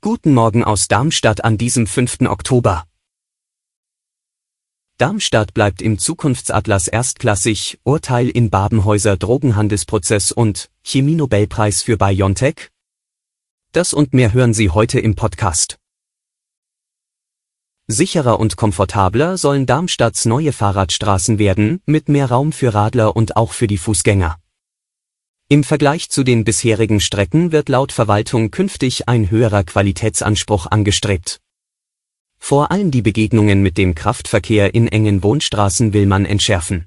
Guten Morgen aus Darmstadt an diesem 5. Oktober. Darmstadt bleibt im Zukunftsatlas erstklassig, Urteil in Babenhäuser Drogenhandelsprozess und Chemie-Nobelpreis für BioNTech? Das und mehr hören Sie heute im Podcast. Sicherer und komfortabler sollen Darmstadts neue Fahrradstraßen werden, mit mehr Raum für Radler und auch für die Fußgänger. Im Vergleich zu den bisherigen Strecken wird laut Verwaltung künftig ein höherer Qualitätsanspruch angestrebt. Vor allem die Begegnungen mit dem Kraftverkehr in engen Wohnstraßen will man entschärfen.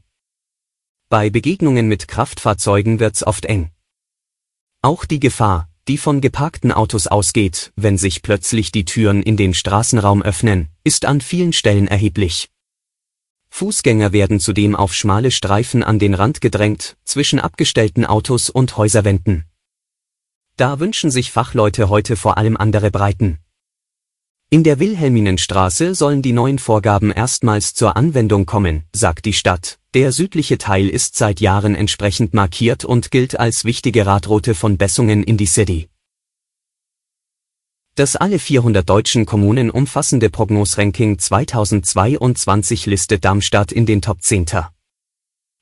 Bei Begegnungen mit Kraftfahrzeugen wird's oft eng. Auch die Gefahr, die von geparkten Autos ausgeht, wenn sich plötzlich die Türen in den Straßenraum öffnen, ist an vielen Stellen erheblich. Fußgänger werden zudem auf schmale Streifen an den Rand gedrängt, zwischen abgestellten Autos und Häuserwänden. Da wünschen sich Fachleute heute vor allem andere Breiten. In der Wilhelminenstraße sollen die neuen Vorgaben erstmals zur Anwendung kommen, sagt die Stadt. Der südliche Teil ist seit Jahren entsprechend markiert und gilt als wichtige Radroute von Bessungen in die City. Das alle 400 deutschen Kommunen umfassende Prognosranking 2022 listet Darmstadt in den Top 10.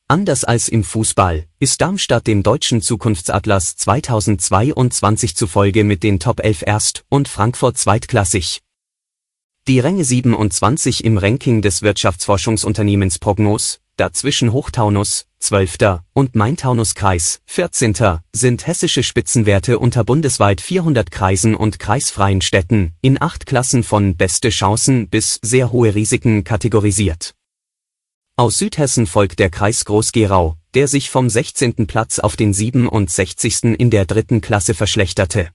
Anders als im Fußball ist Darmstadt dem deutschen Zukunftsatlas 2022 zufolge mit den Top 11 erst und Frankfurt zweitklassig. Die Ränge 27 im Ranking des Wirtschaftsforschungsunternehmens Prognos, dazwischen Hochtaunus, 12. und Main-Taunus-Kreis, 14. sind hessische Spitzenwerte unter bundesweit 400 Kreisen und kreisfreien Städten, in acht Klassen von beste Chancen bis sehr hohe Risiken kategorisiert. Aus Südhessen folgt der Kreis Groß-Gerau, der sich vom 16. Platz auf den 67. in der dritten Klasse verschlechterte.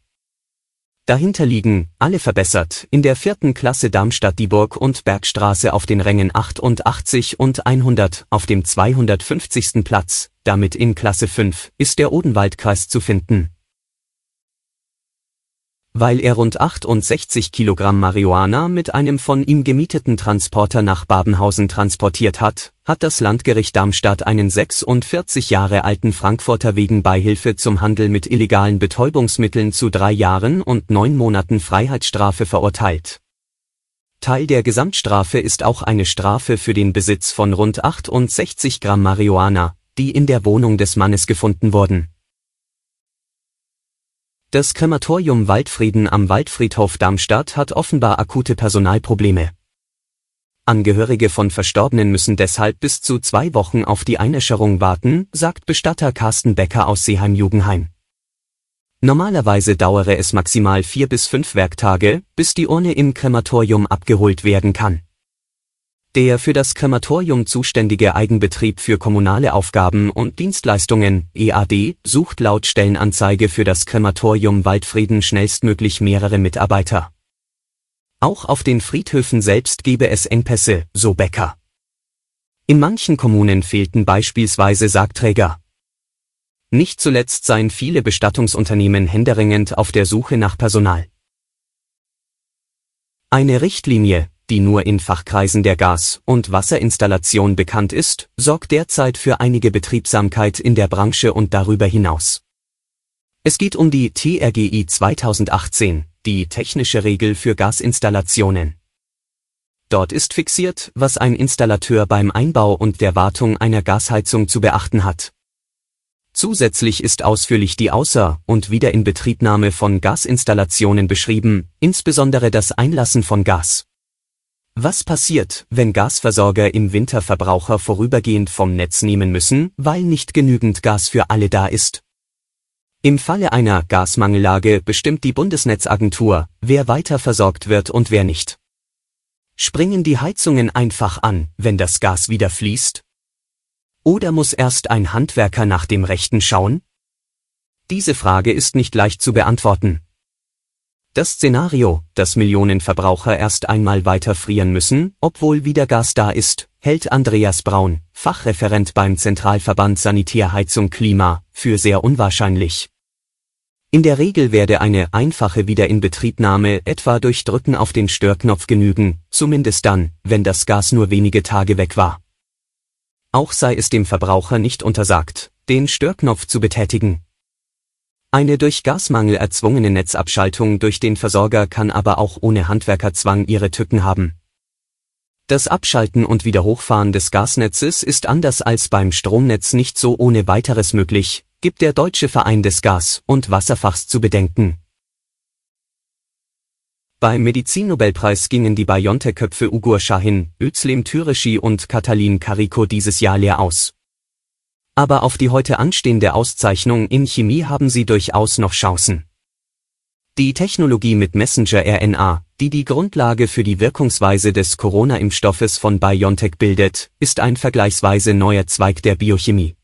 Dahinter liegen, alle verbessert, in der vierten Klasse Darmstadt-Dieburg und Bergstraße auf den Rängen 88 und 100 auf dem 250. Platz, damit in Klasse 5 ist der Odenwaldkreis zu finden. Weil er rund 68 Kilogramm Marihuana mit einem von ihm gemieteten Transporter nach Babenhausen transportiert hat, hat das Landgericht Darmstadt einen 46 Jahre alten Frankfurter wegen Beihilfe zum Handel mit illegalen Betäubungsmitteln zu drei Jahren und neun Monaten Freiheitsstrafe verurteilt. Teil der Gesamtstrafe ist auch eine Strafe für den Besitz von rund 68 Gramm Marihuana, die in der Wohnung des Mannes gefunden wurden. Das Krematorium Waldfrieden am Waldfriedhof Darmstadt hat offenbar akute Personalprobleme. Angehörige von Verstorbenen müssen deshalb bis zu zwei Wochen auf die Einäscherung warten, sagt Bestatter Carsten Becker aus Seeheim-Jugendheim. Normalerweise dauere es maximal vier bis fünf Werktage, bis die Urne im Krematorium abgeholt werden kann. Der für das Krematorium zuständige Eigenbetrieb für kommunale Aufgaben und Dienstleistungen, EAD, sucht laut Stellenanzeige für das Krematorium Waldfrieden schnellstmöglich mehrere Mitarbeiter. Auch auf den Friedhöfen selbst gebe es Engpässe, so Becker. In manchen Kommunen fehlten beispielsweise Sargträger. Nicht zuletzt seien viele Bestattungsunternehmen händeringend auf der Suche nach Personal. Eine Richtlinie, die nur in Fachkreisen der Gas- und Wasserinstallation bekannt ist, sorgt derzeit für einige Betriebsamkeit in der Branche und darüber hinaus. Es geht um die TRGI 2018, die technische Regel für Gasinstallationen. Dort ist fixiert, was ein Installateur beim Einbau und der Wartung einer Gasheizung zu beachten hat. Zusätzlich ist ausführlich die Außer- und Wiederinbetriebnahme von Gasinstallationen beschrieben, insbesondere das Einlassen von Gas. Was passiert, wenn Gasversorger im Winter Verbraucher vorübergehend vom Netz nehmen müssen, weil nicht genügend Gas für alle da ist? Im Falle einer Gasmangellage bestimmt die Bundesnetzagentur, wer weiter versorgt wird und wer nicht. Springen die Heizungen einfach an, wenn das Gas wieder fließt? Oder muss erst ein Handwerker nach dem Rechten schauen? Diese Frage ist nicht leicht zu beantworten. Das Szenario, dass Millionen Verbraucher erst einmal weiter frieren müssen, obwohl wieder Gas da ist, hält Andreas Braun, Fachreferent beim Zentralverband Sanitärheizung Klima, für sehr unwahrscheinlich. In der Regel werde eine einfache Wiederinbetriebnahme etwa durch Drücken auf den Störknopf genügen, zumindest dann, wenn das Gas nur wenige Tage weg war. Auch sei es dem Verbraucher nicht untersagt, den Störknopf zu betätigen. Eine durch Gasmangel erzwungene Netzabschaltung durch den Versorger kann aber auch ohne Handwerkerzwang ihre Tücken haben. Das Abschalten und Wiederhochfahren des Gasnetzes ist anders als beim Stromnetz nicht so ohne weiteres möglich, gibt der Deutsche Verein des Gas- und Wasserfachs zu bedenken. Beim Medizinnobelpreis gingen die BioNTech-Köpfe Ugur Shahin, Özlem Türeci und Katalin Kariko dieses Jahr leer aus. Aber auf die heute anstehende Auszeichnung in Chemie haben sie durchaus noch Chancen. Die Technologie mit Messenger-RNA, die die Grundlage für die Wirkungsweise des Corona-Impfstoffes von BioNTech bildet, ist ein vergleichsweise neuer Zweig der Biochemie.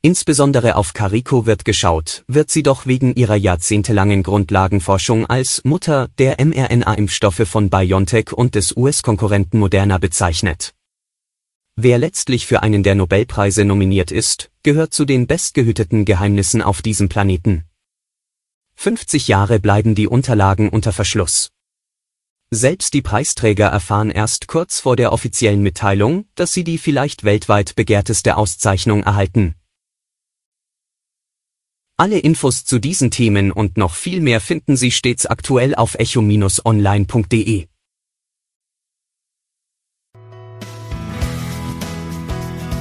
Insbesondere auf Carico wird geschaut, wird sie doch wegen ihrer jahrzehntelangen Grundlagenforschung als Mutter der mRNA-Impfstoffe von BioNTech und des US-Konkurrenten Moderna bezeichnet. Wer letztlich für einen der Nobelpreise nominiert ist, gehört zu den bestgehüteten Geheimnissen auf diesem Planeten. 50 Jahre bleiben die Unterlagen unter Verschluss. Selbst die Preisträger erfahren erst kurz vor der offiziellen Mitteilung, dass sie die vielleicht weltweit begehrteste Auszeichnung erhalten. Alle Infos zu diesen Themen und noch viel mehr finden Sie stets aktuell auf echo-online.de.